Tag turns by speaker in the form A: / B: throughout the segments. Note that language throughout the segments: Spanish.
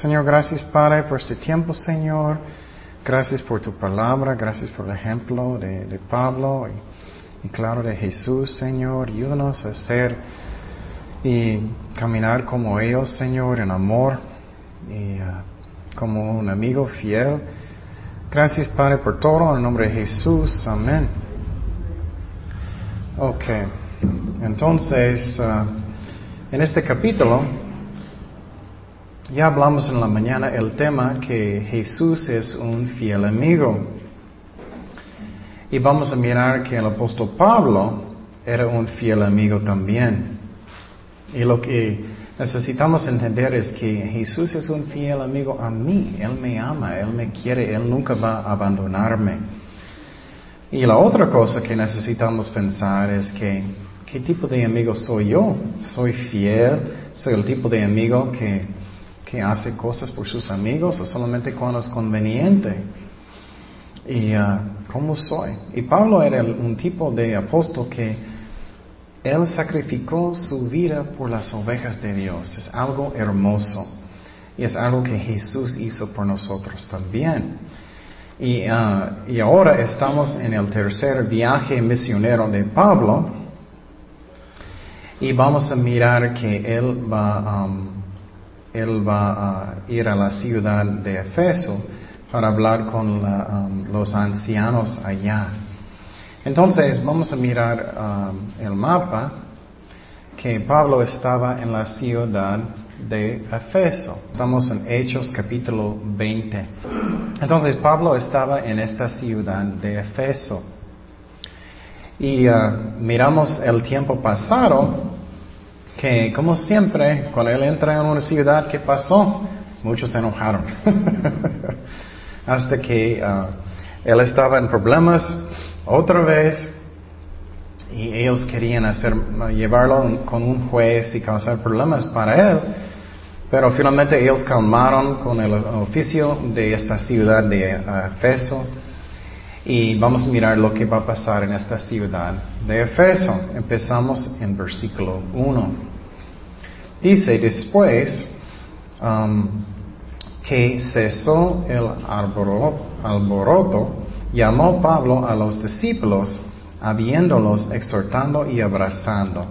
A: Señor, gracias, Padre, por este tiempo, Señor. Gracias por tu palabra, gracias por el ejemplo de, Pablo y, claro de Jesús, Señor. Ayúdanos a ser y caminar como ellos, Señor, en amor y uh, como un amigo fiel. Gracias, Padre, por todo. En el nombre de Jesús. Amén. Ok. Entonces, uh, en este capítulo, ya hablamos en la mañana el tema que Jesús es un fiel amigo. Y vamos a mirar que el apóstol Pablo era un fiel amigo también. Y lo que necesitamos entender es que Jesús es un fiel amigo a mí. Él me ama, Él me quiere, Él nunca va a abandonarme. Y la otra cosa que necesitamos pensar es que, ¿qué tipo de amigo soy yo? ¿Soy fiel? ¿Soy el tipo de amigo que que hace cosas por sus amigos o solamente cuando es conveniente. Y uh, cómo soy. Y Pablo era un tipo de apóstol que él sacrificó su vida por las ovejas de Dios. Es algo hermoso. Y es algo que Jesús hizo por nosotros también. Y, uh, y ahora estamos en el tercer viaje misionero de Pablo. Y vamos a mirar que él va um, él va a ir a la ciudad de Efeso para hablar con um, los ancianos allá. Entonces vamos a mirar um, el mapa que Pablo estaba en la ciudad de Efeso. Estamos en Hechos capítulo 20. Entonces Pablo estaba en esta ciudad de Efeso. Y uh, miramos el tiempo pasado que como siempre, cuando él entra en una ciudad, ¿qué pasó? Muchos se enojaron. Hasta que uh, él estaba en problemas otra vez y ellos querían hacer, llevarlo con un juez y causar problemas para él. Pero finalmente ellos calmaron con el oficio de esta ciudad de uh, Efeso. Y vamos a mirar lo que va a pasar en esta ciudad de Efeso. Empezamos en versículo 1. Dice después um, que cesó el alboroto, llamó Pablo a los discípulos, habiéndolos exhortando y abrazando.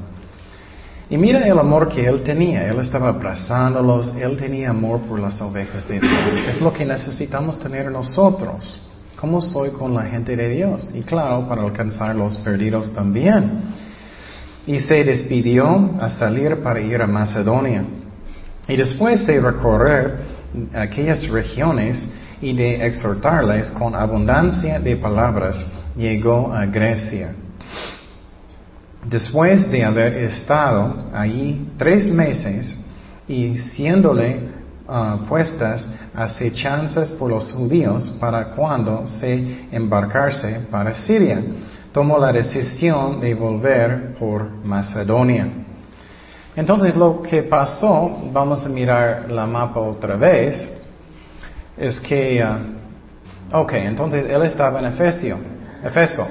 A: Y mira el amor que él tenía. Él estaba abrazándolos, él tenía amor por las ovejas de Dios. Es lo que necesitamos tener nosotros. ¿Cómo soy con la gente de Dios? Y claro, para alcanzar los perdidos también y se despidió a salir para ir a Macedonia. Y después de recorrer aquellas regiones y de exhortarles con abundancia de palabras, llegó a Grecia. Después de haber estado allí tres meses y siéndole uh, puestas acechanzas por los judíos para cuando se embarcarse para Siria tomó la decisión de volver por Macedonia. Entonces lo que pasó, vamos a mirar la mapa otra vez, es que, uh, ok, entonces él estaba en Efesio, Efeso.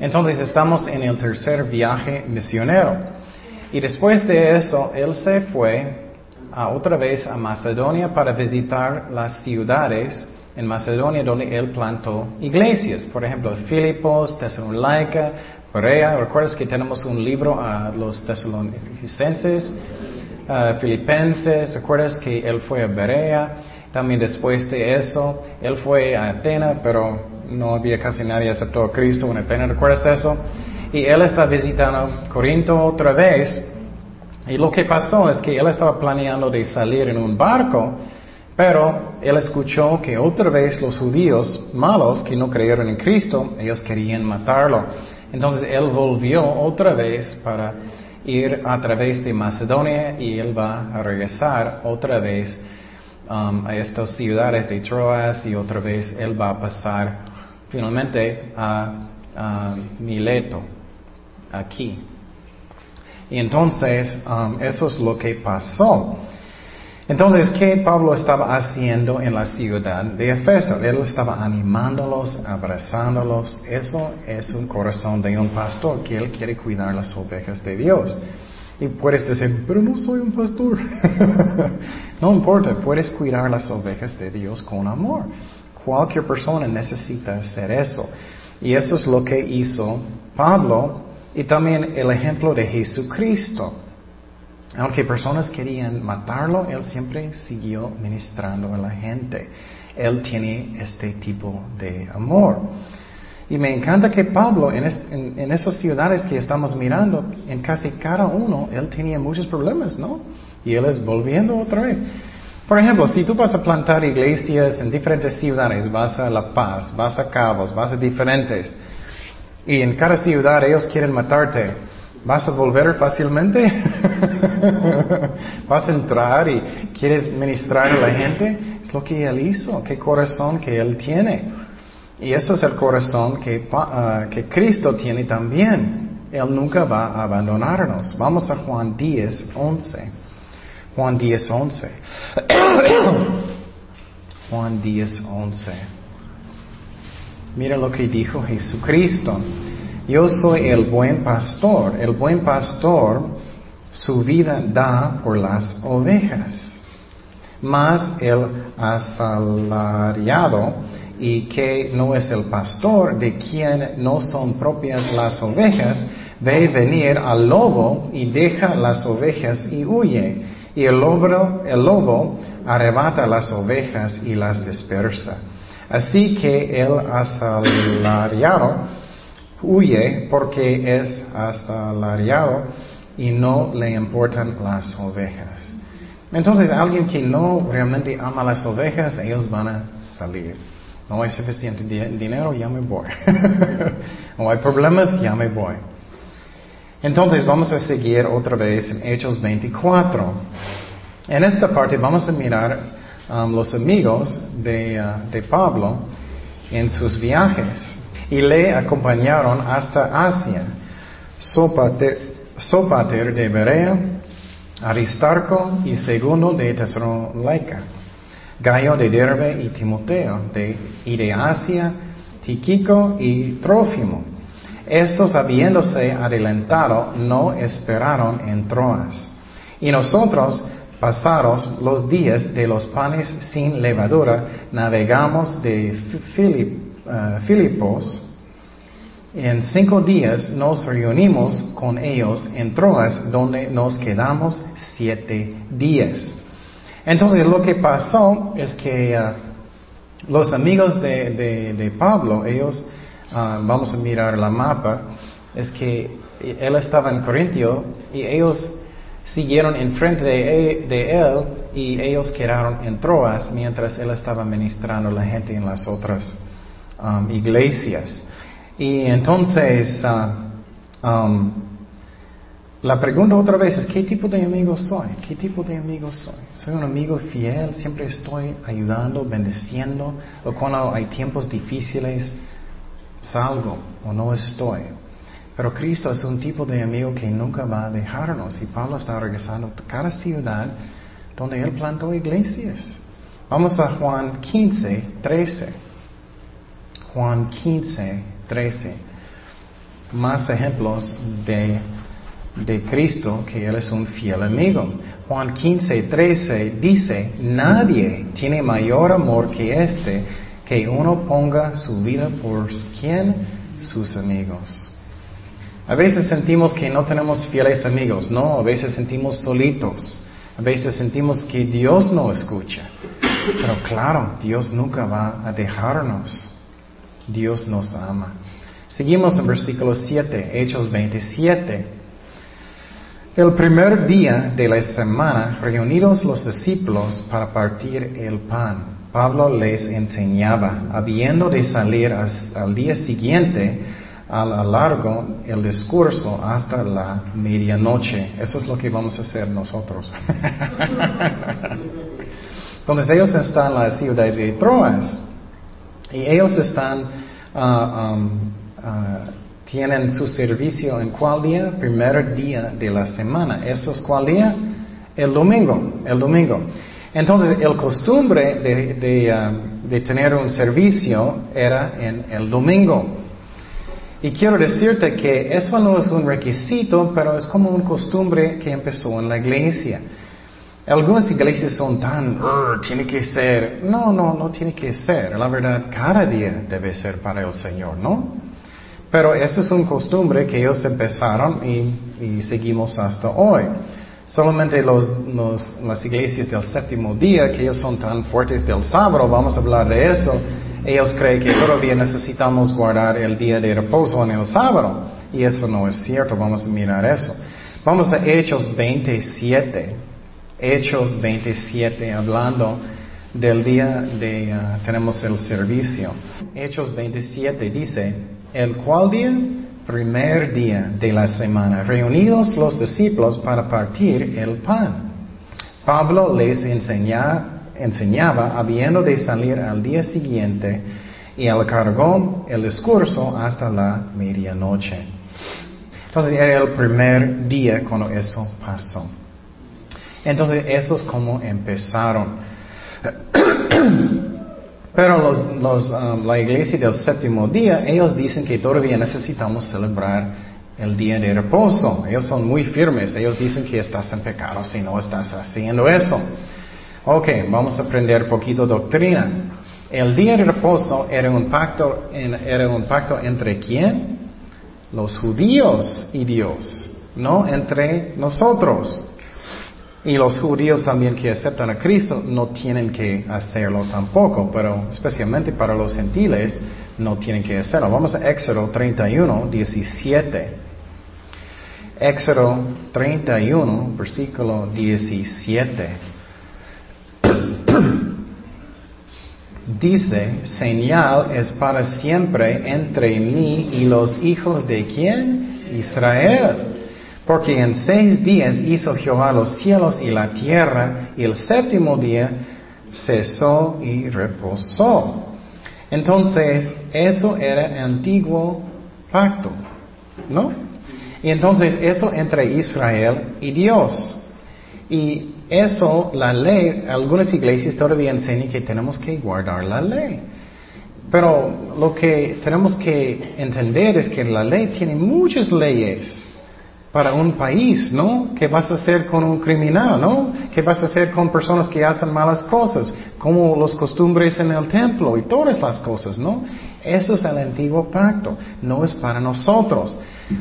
A: Entonces estamos en el tercer viaje misionero. Y después de eso, él se fue a otra vez a Macedonia para visitar las ciudades en Macedonia donde él plantó iglesias. Por ejemplo, Filipos, Tesalónica, Berea. ¿Recuerdas que tenemos un libro a los tesalonicenses, filipenses? ¿Recuerdas que él fue a Berea? También después de eso, él fue a Atenas, pero no había casi nadie aceptó a Cristo en Atenas. ¿Recuerdas eso? Y él está visitando Corinto otra vez. Y lo que pasó es que él estaba planeando de salir en un barco pero él escuchó que otra vez los judíos malos que no creyeron en Cristo, ellos querían matarlo. Entonces él volvió otra vez para ir a través de Macedonia y él va a regresar otra vez um, a estas ciudades de Troas y otra vez él va a pasar finalmente a, Mileto, aquí. Y entonces um, eso es lo que pasó. Entonces, ¿qué Pablo estaba haciendo en la ciudad de Efeso? Él estaba animándolos, abrazándolos. Eso es un corazón de un pastor que él quiere cuidar las ovejas de Dios. Y puedes decir, pero no soy un pastor. no importa, puedes cuidar las ovejas de Dios con amor. Cualquier persona necesita hacer eso. Y eso es lo que hizo Pablo y también el ejemplo de Jesucristo. Aunque personas querían matarlo, él siempre siguió ministrando a la gente. Él tiene este tipo de amor. Y me encanta que Pablo, en, esas ciudades que estamos mirando, en casi cada uno, él tenía muchos problemas, ¿no? Y él es volviendo otra vez. Por ejemplo, si tú vas a plantar iglesias en diferentes ciudades, vas a La Paz, vas a Cabos, vas a diferentes, y en cada ciudad ellos quieren matarte, ¿vas a volver fácilmente? ¿Vas a entrar y quieres ministrar a la gente? Es lo que él hizo, qué corazón que él tiene. Y eso es el corazón que, ah, que Cristo tiene también. Él nunca va a abandonarnos. Vamos a Juan 10, 11. Juan 10, 11. Juan 10, 11. Mira lo que dijo Jesucristo. Yo soy el buen pastor. El buen pastor su vida da por las ovejas. Mas el asalariado y que no es el pastor, de quien no son propias las ovejas, ve venir al lobo y deja las ovejas y huye. Y el lobo, el lobo arrebata las ovejas y las dispersa. Así que el asalariado huye porque es asalariado y no le importan las ovejas. Entonces, alguien que no realmente ama las ovejas, ellos van a salir. No hay suficiente dinero, ya me voy. no hay problemas, ya me voy. Entonces vamos a seguir otra vez en Hechos 24. En esta parte vamos a mirar um, los amigos de, uh, de, Pablo en sus viajes y le acompañaron hasta Asia. Sopater, Sopater de Berea, Aristarco y Segundo de Tesalónica Gallo de Derbe y Timoteo, de, y de Asia, Tiquico y Trófimo. Estos, habiéndose adelantado, no esperaron en Troas. Y nosotros, pasados los días de los panes sin levadura, navegamos de eh, Filipos. En cinco días nos reunimos con ellos en Troas, donde nos quedamos siete días. Entonces lo que pasó es que ah, los amigos de, Pablo, ellos, ah, vamos a mirar la mapa, es que él estaba en Corintio y ellos siguieron enfrente de, de él y ellos quedaron en Troas mientras él estaba ministrando a la gente en las otras um, iglesias. Y entonces, ah, um, la pregunta otra vez es, ¿qué tipo de amigo soy? ¿Qué tipo de amigo soy? ¿Soy un amigo fiel? ¿Siempre estoy ayudando, bendeciendo? ¿O cuando hay tiempos difíciles salgo o no estoy? Pero Cristo es un tipo de amigo que nunca va a dejarnos. Y Pablo está regresando a cada ciudad donde él plantó iglesias. Vamos a Juan 15, 13. Juan 15, 13. Más ejemplos de de Cristo que Él es un fiel amigo. Juan 15, 13 dice, nadie tiene mayor amor que este, que uno ponga su vida por quién? Sus amigos. A veces sentimos que no tenemos fieles amigos, no, a veces sentimos solitos, a veces sentimos que Dios no escucha. Pero claro, Dios nunca va a dejarnos. Dios nos ama. Seguimos en versículo 7, Hechos 27. El primer día de la semana, reunidos los discípulos para partir el pan, Pablo les enseñaba, habiendo de salir al día siguiente, al largo el discurso hasta la medianoche. Eso es lo que vamos a hacer nosotros. Entonces ellos están en la ciudad de Troas y ellos están uh, um, uh, tienen su servicio en cuál día? Primer día de la semana. ¿Eso es cuál día? El domingo, el domingo. Entonces, el costumbre de, um, de, tener un servicio era en el domingo. Y quiero decirte que eso no es un requisito, pero es como una costumbre que empezó en la iglesia. Algunas iglesias son tan, tiene que ser. No, no, no tiene que ser. La verdad, cada día debe ser para el Señor, ¿no? Pero eso es una costumbre que ellos empezaron y, seguimos hasta hoy. Solamente los, las iglesias del séptimo día, que ellos son tan fuertes del sábado, vamos a hablar de eso, ellos creen que todavía necesitamos guardar el día de reposo en el sábado. Y eso no es cierto, vamos a mirar eso. Vamos a Hechos 27. Hechos 27, hablando del día de, uh, tenemos el servicio. Hechos 27 dice, el cual día, primer día de la semana, reunidos los discípulos para partir el pan. Pablo les enseñaba, habiendo de salir al día siguiente, y alargó el discurso hasta la medianoche. Entonces era el primer día cuando eso pasó. Entonces eso es como empezaron. Pero los, um, la iglesia del séptimo día, ellos dicen que todavía necesitamos celebrar el día de reposo. Ellos son muy firmes. Ellos dicen que estás en pecado si no estás haciendo eso. Ok, vamos a aprender poquito doctrina. El día de reposo era un pacto, era un pacto entre quién? Los judíos y Dios, no entre nosotros. Y los judíos también que aceptan a Cristo no tienen que hacerlo tampoco, pero especialmente para los gentiles no tienen que hacerlo. Vamos a Éxodo 31, 17. Éxodo 31, versículo 17. Dice, señal es para siempre entre mí y los hijos de quién? Israel. Porque en seis días hizo Jehová los cielos y la tierra, y el séptimo día cesó y reposó. Entonces, eso era antiguo pacto, ¿no? Y entonces eso entre Israel y Dios. Y eso, la ley, algunas iglesias todavía enseñan que tenemos que guardar la ley. Pero lo que tenemos que entender es que la ley tiene muchas leyes para un país, ¿no? ¿Qué vas a hacer con un criminal, ¿no? ¿Qué vas a hacer con personas que hacen malas cosas? Como los costumbres en el templo y todas las cosas, ¿no? Eso es el antiguo pacto, no es para nosotros.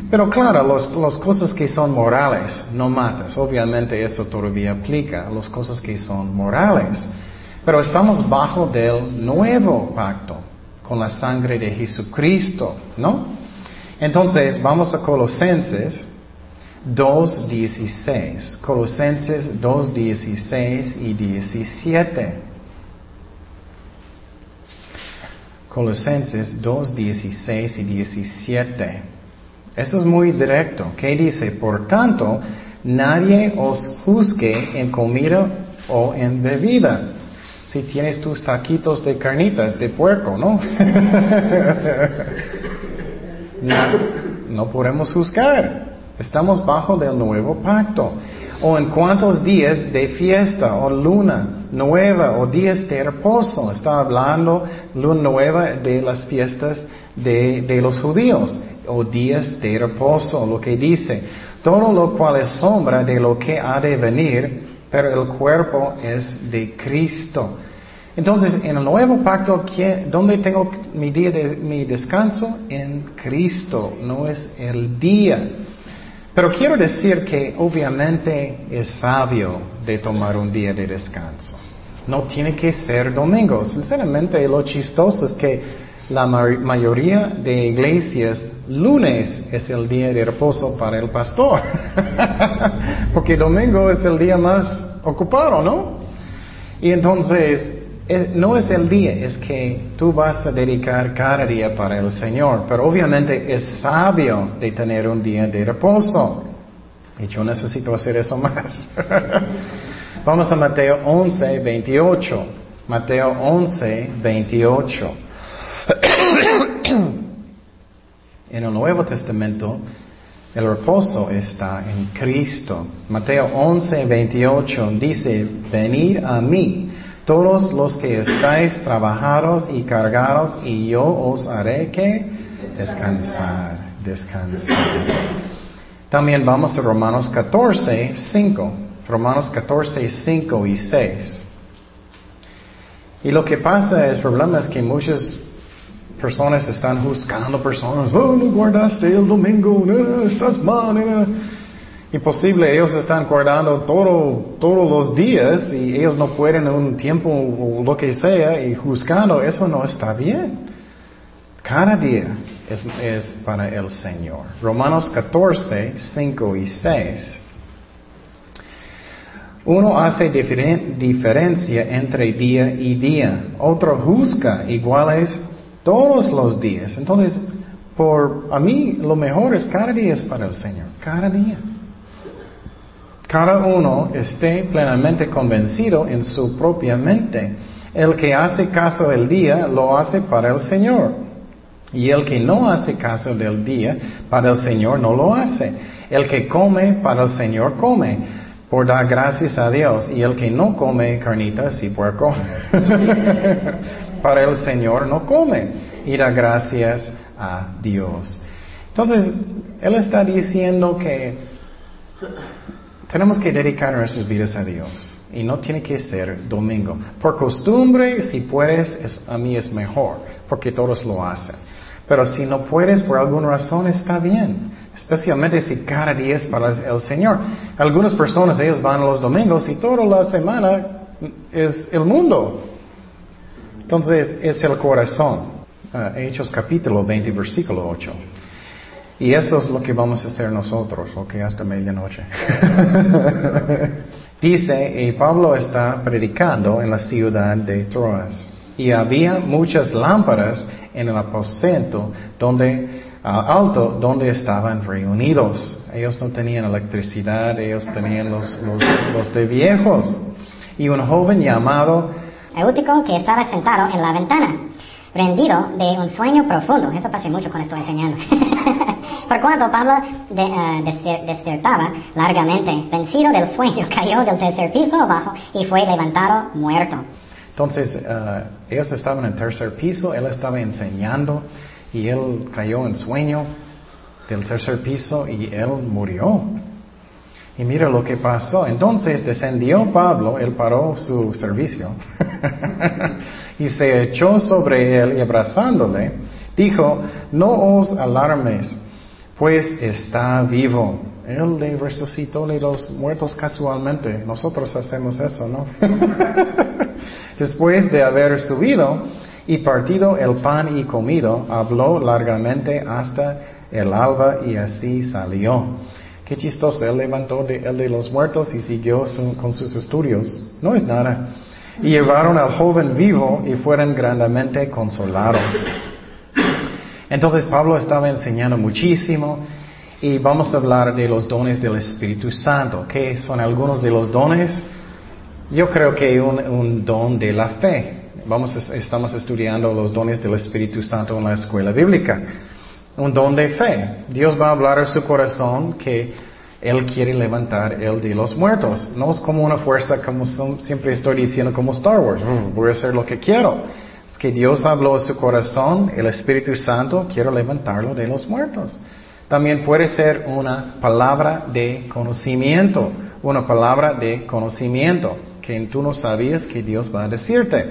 A: Pero claro, las cosas que son morales, no matas. Obviamente eso todavía aplica, las cosas que son morales. Pero estamos bajo del nuevo pacto, con la sangre de Jesucristo, ¿no? Entonces, vamos a Colosenses 2.16. Colosenses 2.16 y 17. Colosenses 2.16 y 17. Eso es muy directo. ¿Qué dice? Por tanto, nadie os juzgue en comida o en bebida. Si tienes tus taquitos de carnitas de puerco, ¿no? no, no podemos juzgar. Estamos bajo del nuevo pacto. O en cuántos días de fiesta o luna nueva o días de reposo. Está hablando luna nueva de las fiestas de, de los judíos o días de reposo, lo que dice. Todo lo cual es sombra de lo que ha de venir, pero el cuerpo es de Cristo. Entonces, en el nuevo pacto, ¿dónde tengo mi día de mi descanso? En Cristo, no es el día. Pero quiero decir que obviamente es sabio de tomar un día de descanso. No tiene que ser domingo. Sinceramente, lo chistoso es que la mayoría de iglesias, lunes es el día de reposo para el pastor. Porque domingo es el día más ocupado, ¿no? Y entonces, no es el día, es que tú vas a dedicar cada día para el Señor. Pero obviamente es sabio de tener un día de reposo. Y yo necesito hacer eso más. Vamos a Mateo 11, 28. Mateo 11, 28. en el Nuevo Testamento, el reposo está en Cristo. Mateo 11, 28 dice, venid a mí todos los que estáis trabajados y cargados, y yo os haré que Descansar, descansar. También vamos a Romanos 14, 5. Romanos 14, 5 y 6. Y lo que pasa es, problema es que muchas personas están juzgando personas, oh, no guardaste el domingo, estás mal. Imposible, ellos están guardando todo, todos los días y ellos no pueden en un tiempo o lo que sea y juzgando, eso no está bien. Cada día es, es para el Señor. Romanos 14, 5 y 6. Uno hace diferencia entre día y día. Otro juzga iguales todos los días. Entonces, por a mí lo mejor es cada día es para el Señor. Cada día. Cada uno esté plenamente convencido en su propia mente. El que hace caso del día lo hace para el Señor. Y el que no hace caso del día para el Señor no lo hace. El que come para el Señor come por dar gracias a Dios. Y el que no come carnitas y puerco para el Señor no come y da gracias a Dios. Entonces, Él está diciendo que tenemos que dedicar nuestras vidas a Dios. Y no tiene que ser domingo. Por costumbre, si puedes, a mí es mejor, porque todos lo hacen. Pero si no puedes, por alguna razón, está bien. Especialmente si cada día es para el Señor. Algunas personas, ellos van los domingos y toda la semana es el mundo. Entonces, es el corazón. Ah, Hechos capítulo 20, versículo 8. Y eso es lo que vamos a hacer nosotros, ok, hasta medianoche. Dice, y Pablo está predicando en la ciudad de Troas. Y había muchas lámparas en el aposento donde, alto donde estaban reunidos. Ellos no tenían electricidad, ellos tenían los, los, de viejos. Y un joven llamado
B: Eutico que estaba sentado en la ventana rendido de un sueño profundo. Eso pasa mucho cuando estoy enseñando. Por cuanto Pablo de, uh, desertaba largamente, vencido del sueño, cayó del tercer piso abajo y fue levantado muerto.
A: Entonces, uh, ellos estaban en tercer piso, él estaba enseñando y él cayó en sueño del tercer piso y él murió. Y mira lo que pasó. Entonces descendió Pablo, él paró su servicio y se echó sobre él y abrazándole, dijo, no os alarmes, pues está vivo. Él le resucitó de los muertos casualmente. Nosotros hacemos eso, ¿no? Después de haber subido y partido el pan y comido, habló largamente hasta el alba y así salió. Qué chistoso, él levantó de, de los muertos y siguió con sus estudios. No es nada. Y llevaron al joven vivo y fueron grandemente consolados. Entonces Pablo estaba enseñando muchísimo y vamos a hablar de los dones del Espíritu Santo. ¿Qué son algunos de los dones? Yo creo que un, un don de la fe. Vamos, estamos estudiando los dones del Espíritu Santo en la escuela bíblica un don de fe. Dios va a hablar a su corazón que Él quiere levantar el de los muertos. No es como una fuerza, como siempre estoy diciendo, como Star Wars. Mm, voy a hacer lo que quiero. Es que Dios habló a su corazón, el Espíritu Santo quiere levantarlo de los muertos. También puede ser una palabra de conocimiento, una palabra de conocimiento que tú no sabías que Dios va a decirte.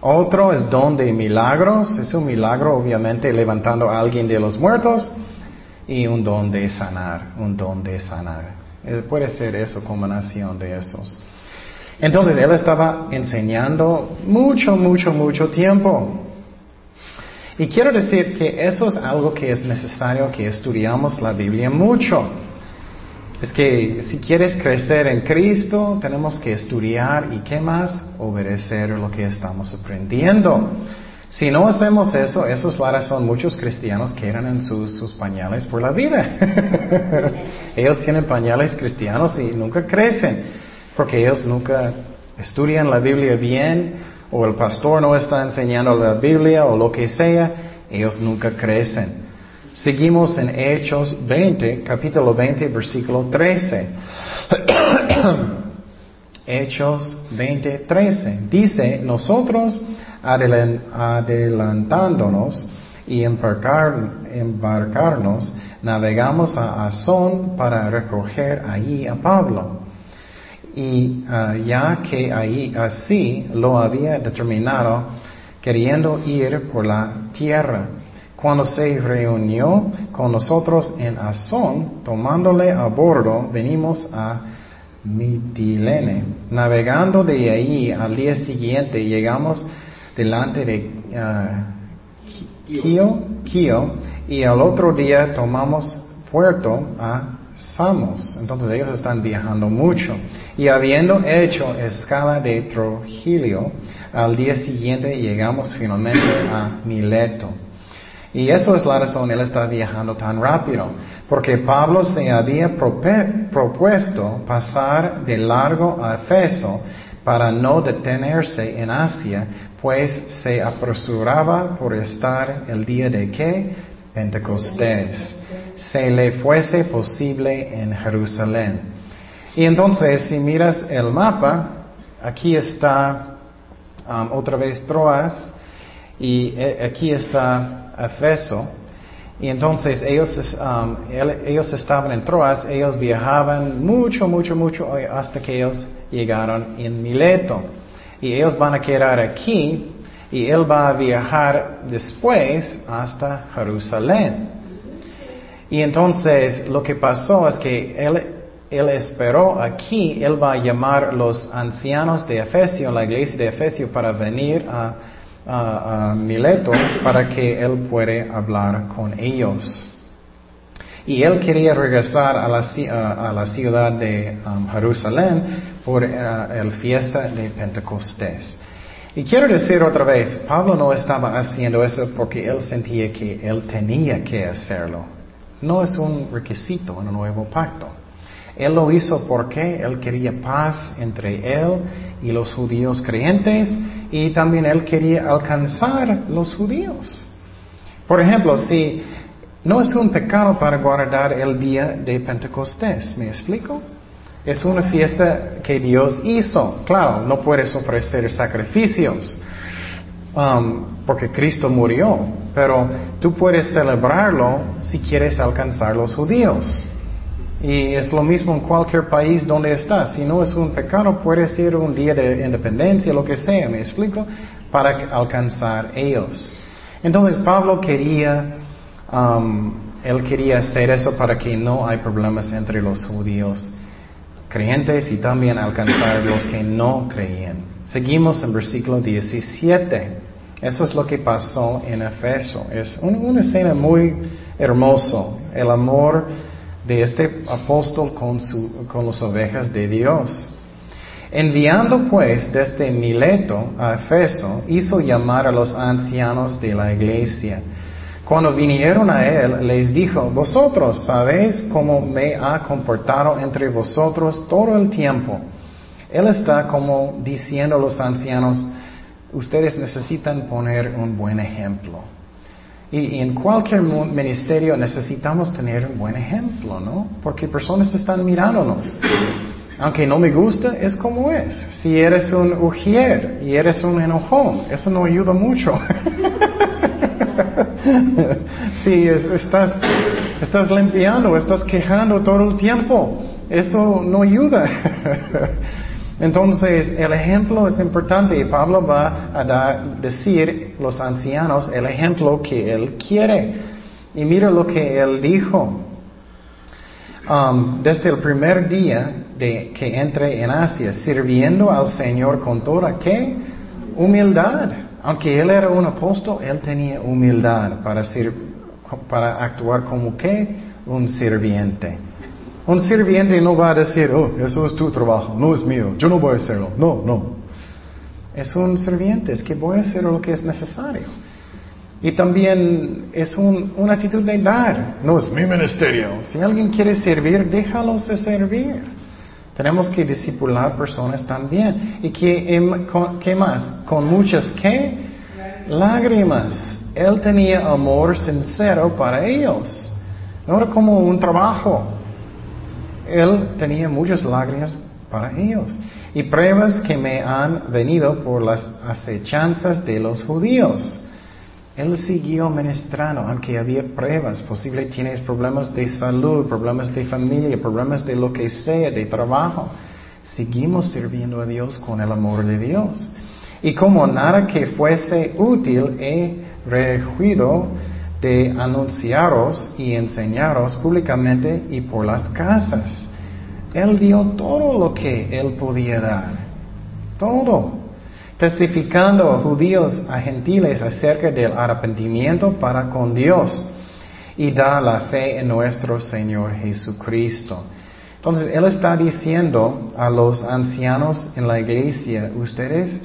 A: Otro es don de milagros, es un milagro obviamente levantando a alguien de los muertos y un don de sanar, un don de sanar. Eh, puede ser eso, combinación de esos. Entonces él estaba enseñando mucho, mucho, mucho tiempo. Y quiero decir que eso es algo que es necesario que estudiamos la Biblia mucho. Es que si quieres crecer en Cristo, tenemos que estudiar y qué más, obedecer lo que estamos aprendiendo. Si no hacemos eso, eso es razón muchos cristianos quedan en sus, sus pañales por la vida. ellos tienen pañales cristianos y nunca crecen, porque ellos nunca estudian la Biblia bien, o el pastor no está enseñando la Biblia, o lo que sea, ellos nunca crecen. Seguimos en Hechos 20, capítulo 20, versículo 13. Hechos 20, 13. Dice, nosotros adelantándonos y embarcarnos, navegamos a Azón para recoger allí a Pablo. Y ah, ya que ahí así lo había determinado, queriendo ir por la tierra. Cuando se reunió con nosotros en Azón, tomándole a bordo, venimos a Mitilene. Navegando de ahí al día siguiente, llegamos delante de uh, Kio, y al otro día tomamos puerto a Samos. Entonces ellos están viajando mucho. Y habiendo hecho escala de Trujillo, al día siguiente llegamos finalmente a Mileto. Y eso es la razón, él está viajando tan rápido, porque Pablo se había propuesto pasar de largo a Efeso para no detenerse en Asia, pues se apresuraba por estar el día de qué? Pentecostés. Se le fuese posible en Jerusalén. Y entonces, si miras el mapa, aquí está um, otra vez Troas y eh, aquí está Efeso. Y entonces ellos, um, ellos estaban en Troas, ellos viajaban mucho, mucho, mucho hasta que ellos llegaron en Mileto. Y ellos van a quedar aquí y él va a viajar después hasta Jerusalén. Y entonces lo que pasó es que él, él esperó aquí, él va a llamar los ancianos de Efesio, la iglesia de Efesio, para venir a a, Mileto para que él pueda hablar con ellos. Y él quería regresar a la, a, la ciudad de um, Jerusalén por uh, el fiesta de Pentecostés. Y quiero decir otra vez, Pablo no estaba haciendo eso porque él sentía que él tenía que hacerlo. No es un requisito en el nuevo pacto. Él lo hizo porque él quería paz entre él y los judíos creyentes y también él quería alcanzar los judíos. Por ejemplo, si no es un pecado para guardar el día de Pentecostés, ¿me explico? Es una fiesta que Dios hizo. Claro, no puedes ofrecer sacrificios um, porque Cristo murió, pero tú puedes celebrarlo si quieres alcanzar los judíos. Y es lo mismo en cualquier país donde estás. Si no es un pecado, puede ser un día de independencia, lo que sea, ¿me explico? Para alcanzar ellos. Entonces Pablo quería, um, él quería hacer eso para que no hay problemas entre los judíos creyentes y también alcanzar los que no creían. Seguimos en versículo 17. Eso es lo que pasó en Efeso. Es una, escena muy hermoso. El amor de este apóstol con, con las ovejas de Dios. Enviando pues desde Mileto a Efeso, hizo llamar a los ancianos de la iglesia. Cuando vinieron a él, les dijo, vosotros sabéis cómo me ha comportado entre vosotros todo el tiempo. Él está como diciendo a los ancianos, ustedes necesitan poner un buen ejemplo. Y, en cualquier ministerio necesitamos tener un buen ejemplo, ¿no? Porque personas están mirándonos. Aunque no me gusta, es como es. Si eres un ujier y eres un enojón, eso no ayuda mucho. si estás limpiando, estás quejando todo el tiempo, eso no ayuda. Entonces, el ejemplo es importante y Pablo va a decir los ancianos el ejemplo que él quiere. Y mira lo que él dijo. Um, desde el primer día de que entré en Asia, sirviendo al Señor con toda qué? Humildad. Aunque él era un apóstol, él tenía humildad para, para actuar como qué? Un sirviente. Un sirviente no va a decir, oh, eso es tu trabajo, no es mío, yo no voy a hacerlo. No, no. Es un sirviente, es que voy a hacer lo que es necesario. Y también es una actitud de dar, no es mi ministerio. Si alguien quiere servir, déjalos de servir. Tenemos que discipular personas también. ¿Y qué, em, qué más? Con muchas qué? Lágrimas. Él tenía amor sincero para ellos. No era como un trabajo él tenía muchas lágrimas para ellos y pruebas que me han venido por las acechanzas de los judíos. Él siguió ministrando, aunque había pruebas. Posible tienes problemas de salud, problemas de familia, problemas de lo que sea, de trabajo. Seguimos sirviendo a Dios con el amor de Dios. Y como nada que fuese útil, he rehuido de anunciaros y enseñaros públicamente y por las casas. Él dio todo lo que él podía dar. Todo testificando a judíos, a gentiles acerca del arrepentimiento para con Dios y da la fe en nuestro Señor Jesucristo. Entonces, Él está diciendo a los ancianos en la iglesia, ustedes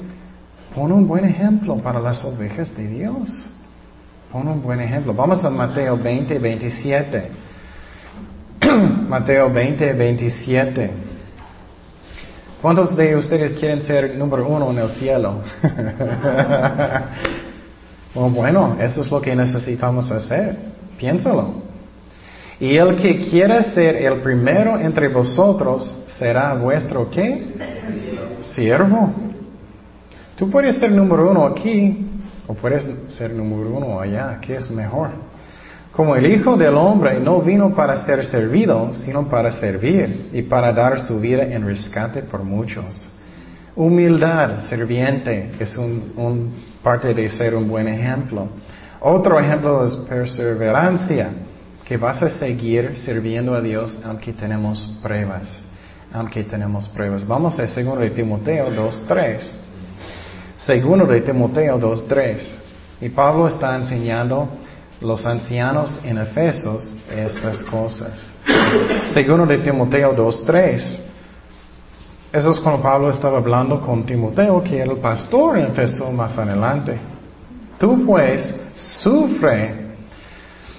A: pon un buen ejemplo para las ovejas de Dios. Pon un buen ejemplo. Vamos a Mateo 20, 27. Mateo 20, 27. ¿Cuántos de ustedes quieren ser número uno en el cielo? bueno, eso es lo que necesitamos hacer. Piénsalo. Y el que quiera ser el primero entre vosotros será vuestro qué? Siervo. Tú puedes ser número uno aquí o puedes ser número uno allá. ¿Qué es mejor? Como el Hijo del Hombre no vino para ser servido, sino para servir y para dar su vida en rescate por muchos. Humildad, serviente, es un, parte de ser un buen ejemplo. Otro ejemplo es perseverancia, que vas a seguir sirviendo a Dios aunque tenemos pruebas. Aunque tenemos pruebas. Vamos a 2 de Timoteo 2.3. Segundo de Timoteo 2.3. Y Pablo está enseñando los ancianos en Efesos estas cosas. Segundo de Timoteo 2.3. Eso es cuando Pablo estaba hablando con Timoteo, que era el pastor en Efeso más adelante. Tú pues sufre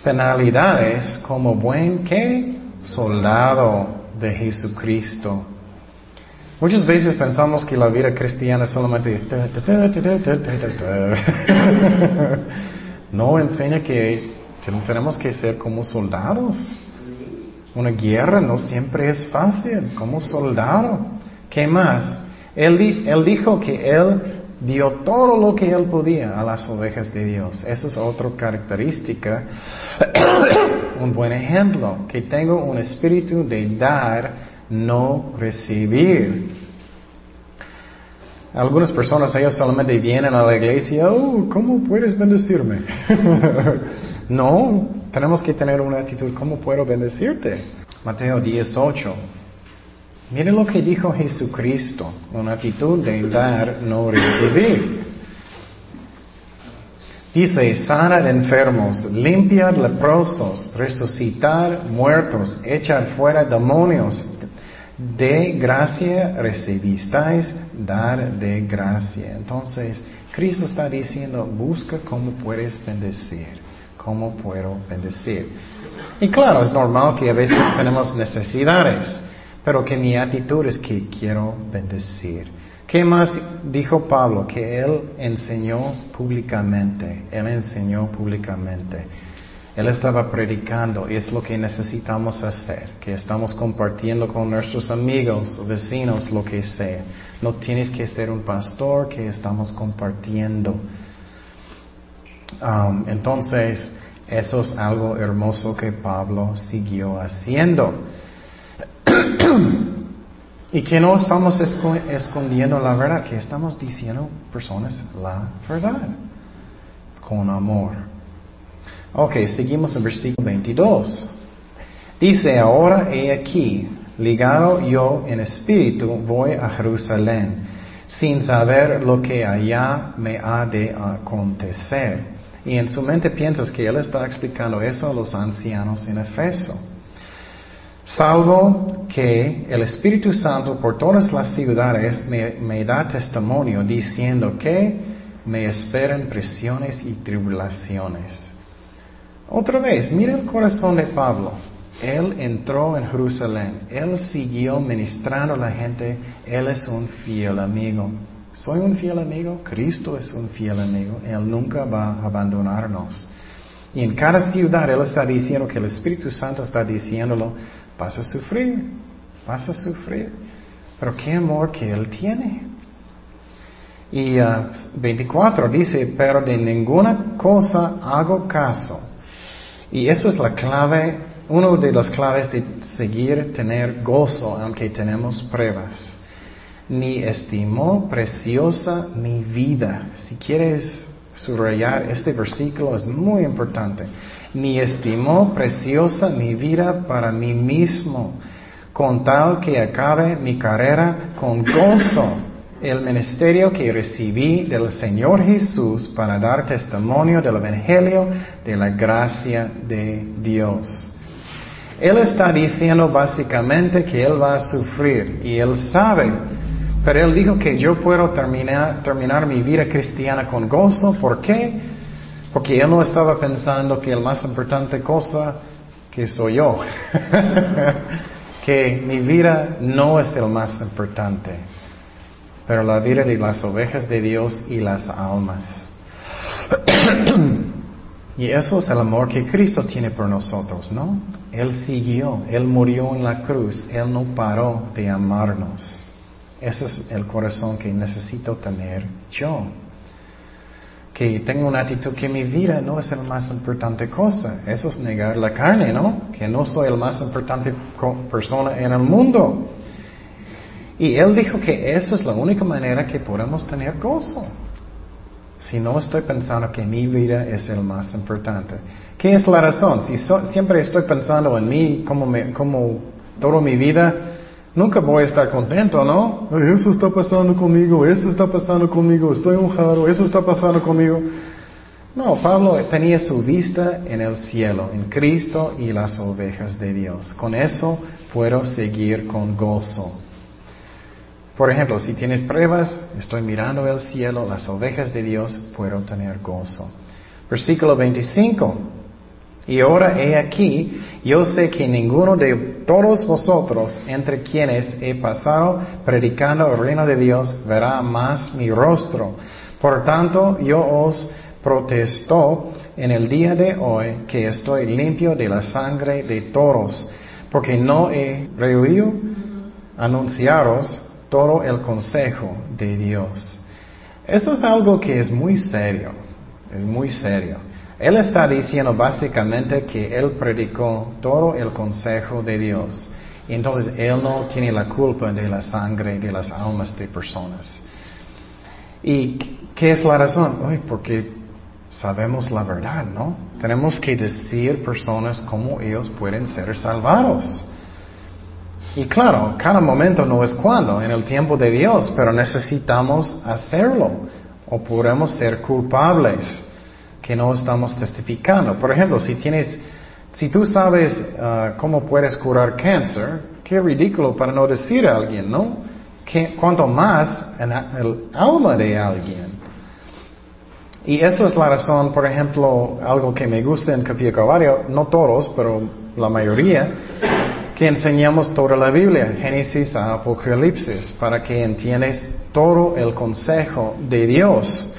A: penalidades como buen que soldado de Jesucristo. Muchas veces pensamos que la vida cristiana solamente es... no enseña que tenemos que ser como soldados. Una guerra no siempre es fácil, como soldado. ¿Qué más? Él, él dijo que él dio todo lo que él podía a las ovejas de Dios. Esa es otra característica, un buen ejemplo, que tengo un espíritu de dar, no recibir. Algunas personas, ellos solamente vienen a la iglesia, oh, ¿cómo puedes bendecirme? no, tenemos que tener una actitud, ¿cómo puedo bendecirte? Mateo 18. Miren lo que dijo Jesucristo, una actitud de dar, no recibir. Dice, sanar enfermos, limpiar leprosos, resucitar muertos, echar fuera demonios. De gracia recibisteis, dar de gracia. Entonces, Cristo está diciendo, busca cómo puedes bendecir, cómo puedo bendecir. Y claro, es normal que a veces tenemos necesidades, pero que mi actitud es que quiero bendecir. ¿Qué más dijo Pablo? Que él enseñó públicamente, él enseñó públicamente. Él estaba predicando y es lo que necesitamos hacer, que estamos compartiendo con nuestros amigos, vecinos, lo que sea. No tienes que ser un pastor que estamos compartiendo. Um, entonces, eso es algo hermoso que Pablo siguió haciendo. y que no estamos escondiendo la verdad, que estamos diciendo personas la verdad con amor. Ok, seguimos en versículo 22. Dice, ahora he aquí, ligado yo en espíritu, voy a Jerusalén, sin saber lo que allá me ha de acontecer. Y en su mente piensas que él está explicando eso a los ancianos en Efeso. Salvo que el Espíritu Santo por todas las ciudades me, me da testimonio diciendo que me esperan presiones y tribulaciones. Otra vez, mira el corazón de Pablo. Él entró en Jerusalén, él siguió ministrando a la gente, él es un fiel amigo. ¿Soy un fiel amigo? Cristo es un fiel amigo, él nunca va a abandonarnos. Y en cada ciudad él está diciendo que el Espíritu Santo está diciéndolo, vas a sufrir, vas a sufrir. Pero qué amor que él tiene. Y 24 uh, dice, pero de ninguna cosa hago caso. Y eso es la clave, uno de las claves de seguir tener gozo aunque tenemos pruebas. Ni estimó preciosa mi vida. Si quieres subrayar este versículo es muy importante. Ni estimó preciosa mi vida para mí mismo, con tal que acabe mi carrera con gozo el ministerio que recibí del Señor Jesús para dar testimonio del Evangelio de la gracia de Dios. Él está diciendo básicamente que Él va a sufrir y Él sabe, pero Él dijo que yo puedo terminar, mi vida cristiana con gozo. ¿Por qué? Porque Él no estaba pensando que la más importante cosa que soy yo, que mi vida no es el más importante pero la vida de las ovejas de Dios y las almas. y eso es el amor que Cristo tiene por nosotros, ¿no? Él siguió, Él murió en la cruz, Él no paró de amarnos. Ese es el corazón que necesito tener yo. Que tengo una actitud que mi vida no es la más importante cosa. Eso es negar la carne, ¿no? Que no soy la más importante persona en el mundo. Y él dijo que eso es la única manera que podemos tener gozo. Si no estoy pensando que mi vida es el más importante. ¿Qué es la razón? Si siempre estoy pensando en mí como, me, como toda mi vida, nunca voy a estar contento, ¿no? Eso está pasando conmigo, eso está pasando conmigo, estoy enojado, eso está pasando conmigo. No, Pablo tenía su vista en el cielo, en Cristo y las ovejas de Dios. Con eso puedo seguir con gozo. Por ejemplo, si tienes pruebas, estoy mirando el cielo, las ovejas de Dios, puedo tener gozo. Versículo 25. Y ahora he aquí, yo sé que ninguno de todos vosotros, entre quienes he pasado predicando el reino de Dios, verá más mi rostro. Por tanto, yo os protesto en el día de hoy que estoy limpio de la sangre de toros, porque no he rehuido anunciaros todo el consejo de Dios. Eso es algo que es muy serio, es muy serio. Él está diciendo básicamente que él predicó todo el consejo de Dios. entonces él no tiene la culpa de la sangre de las almas de personas. ¿Y qué es la razón? porque sabemos la verdad, ¿no? Tenemos que decir personas cómo ellos pueden ser salvados. Y claro, cada momento no es cuando, en el tiempo de Dios, pero necesitamos hacerlo o podemos ser culpables que no estamos testificando. Por ejemplo, si tienes, si tú sabes uh, cómo puedes curar cáncer, qué ridículo para no decir a alguien, ¿no? Que, cuanto más en el alma de alguien. Y eso es la razón, por ejemplo, algo que me gusta en Capilla Calvario, no todos, pero la mayoría, que enseñamos toda la Biblia, Génesis a Apocalipsis, para que entiendas todo el consejo de Dios.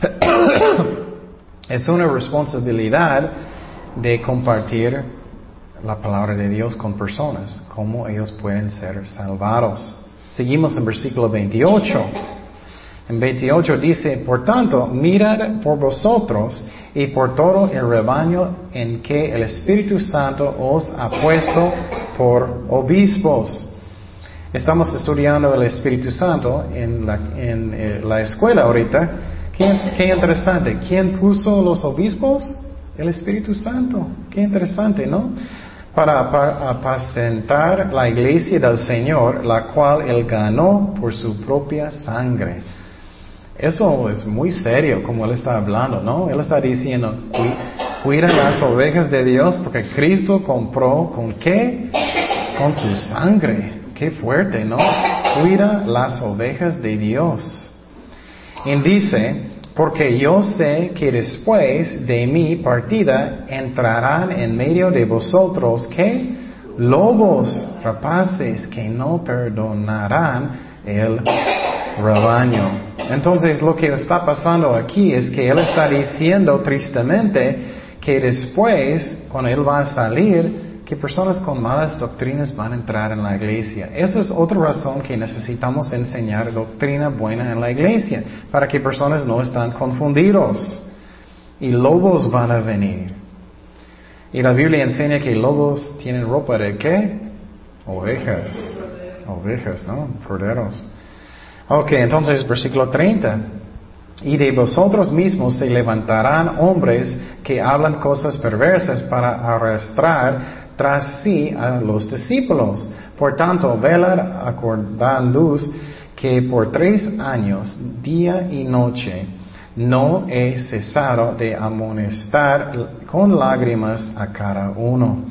A: es una responsabilidad de compartir la palabra de Dios con personas, cómo ellos pueden ser salvados. Seguimos en versículo 28. En 28 dice, por tanto, mirad por vosotros y por todo el rebaño en que el Espíritu Santo os ha puesto por obispos. Estamos estudiando el Espíritu Santo en la, en, eh, la escuela ahorita. ¿Qué, qué, interesante. ¿Quién puso los obispos? El Espíritu Santo. Qué interesante, ¿no? Para apacentar la iglesia del Señor, la cual Él ganó por su propia sangre. Eso es muy serio como Él está hablando, ¿no? Él está diciendo, cuida las ovejas de Dios porque Cristo compró con qué? Con su sangre. Qué fuerte, ¿no? Cuida las ovejas de Dios. Y dice, porque yo sé que después de mi partida entrarán en medio de vosotros que lobos rapaces que no perdonarán el rebaño. Entonces lo que está pasando aquí es que Él está diciendo tristemente que después, cuando Él va a salir, que personas con malas doctrinas van a entrar en la iglesia. Esa es otra razón que necesitamos enseñar doctrina buena en la iglesia, para que personas no estén confundidos. Y lobos van a venir. Y la Biblia enseña que lobos tienen ropa de qué? Ovejas. Ovejas, ¿no? Corderos. Ok, entonces versículo 30. Y de vosotros mismos se levantarán hombres que hablan cosas perversas para arrastrar tras sí a los discípulos. Por tanto, velad acordándoos que por tres años, día y noche, no he cesado de amonestar con lágrimas a cada uno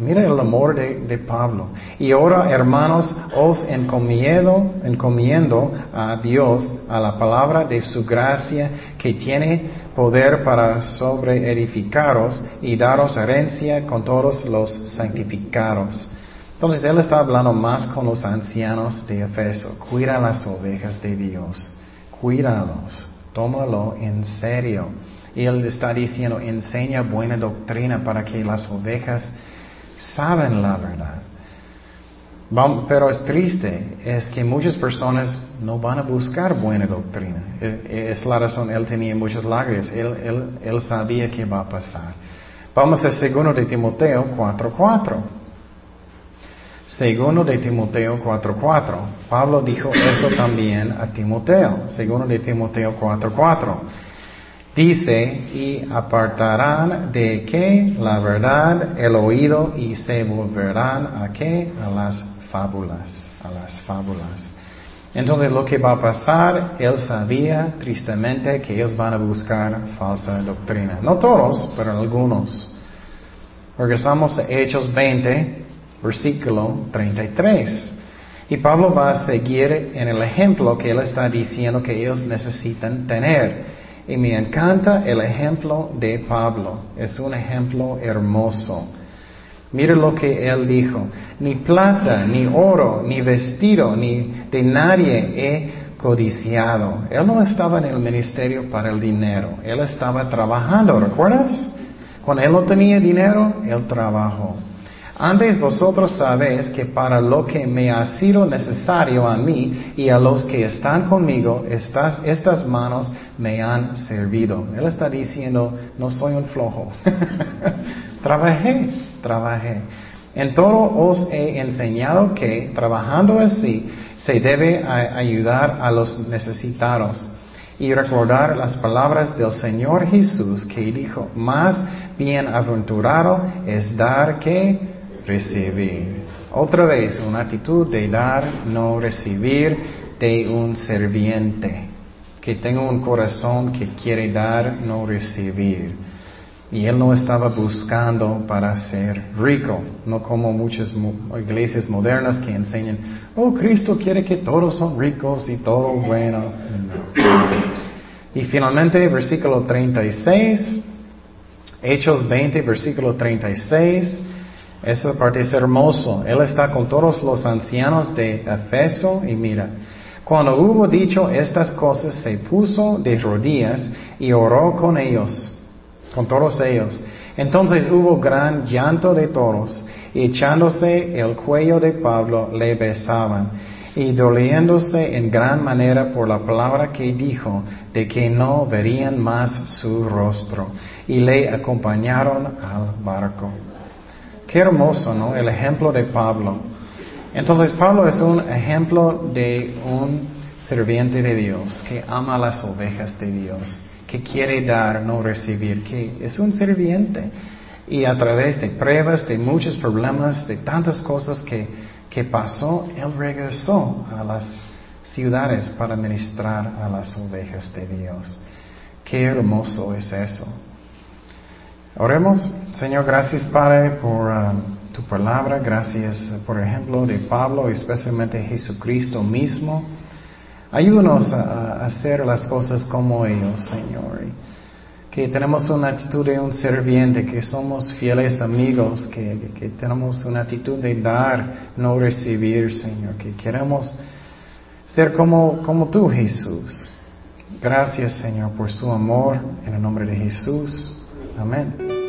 A: Mira el amor de, Pablo. Y ahora, hermanos, os encomiendo, encomiendo a Dios, a la palabra de su gracia, que tiene poder para sobreedificaros y daros herencia con todos los santificados. Entonces, él está hablando más con los ancianos de Efeso. Cuida las ovejas de Dios. Cuídalos. Tómalo en serio. Y él está diciendo, enseña buena doctrina para que las ovejas saben la verdad. Pero es triste, es que muchas personas no van a buscar buena doctrina. E, e, es la razón, él tenía muchas lágrimas, él, él, sabía que va a pasar. Vamos a segundo de Timoteo 4.4. Segundo de Timoteo 4.4. Pablo dijo eso también a Timoteo. Segundo de Timoteo 4.4. Dice, y apartarán de qué la verdad el oído y se volverán a qué? A las fábulas, a las fábulas. Entonces lo que va a pasar, él sabía tristemente que ellos van a buscar falsa doctrina. No todos, pero algunos. Regresamos a Hechos 20, versículo 33. Y Pablo va a seguir en el ejemplo que él está diciendo que ellos necesitan tener. Y me encanta el ejemplo de Pablo. Es un ejemplo hermoso. Mira lo que él dijo. Ni plata, ni oro, ni vestido, ni de nadie he codiciado. Él no estaba en el ministerio para el dinero. Él estaba trabajando, ¿recuerdas? Cuando él no tenía dinero, él trabajó. Antes vosotros sabéis que para lo que me ha sido necesario a mí y a los que están conmigo, estas, estas manos me han servido. Él está diciendo, no soy un flojo. trabajé, trabajé. En todo os he enseñado que trabajando así se debe ayudar a los necesitados y recordar las palabras del Señor Jesús que dijo, más bienaventurado es dar que recibir. Otra vez, una actitud de dar, no recibir, de un serviente, que tenga un corazón que quiere dar, no recibir. Y él no estaba buscando para ser rico, no como muchas iglesias modernas que enseñan, oh, Cristo quiere que todos son ricos y todo bueno. Y finalmente, versículo 36, Hechos 20, versículo 36. Esa parte es hermoso. Él está con todos los ancianos de Efeso y mira, cuando hubo dicho estas cosas, se puso de rodillas y oró con ellos, con todos ellos. Entonces hubo gran llanto de todos, y echándose el cuello de Pablo, le besaban, y doliéndose en gran manera por la palabra que dijo, de que no verían más su rostro, y le acompañaron al barco. Qué hermoso, ¿no? El ejemplo de Pablo. Entonces Pablo es un ejemplo de un serviente de Dios que ama las ovejas de Dios, que quiere dar, no recibir, que es un serviente. Y a través de pruebas, de muchos problemas, de tantas cosas que, que pasó, él regresó a las ciudades para ministrar a las ovejas de Dios. Qué hermoso es eso. Oremos. Señor, gracias Padre por um, tu palabra, gracias por ejemplo de Pablo, especialmente Jesucristo mismo. Ayúdanos a, hacer las cosas como ellos, Señor. Que tenemos una actitud de un serviente, que somos fieles amigos, que, que tenemos una actitud de dar, no recibir, Señor. Que queremos ser como, como tú, Jesús. Gracias, Señor, por su amor. En el nombre de Jesús. Amen.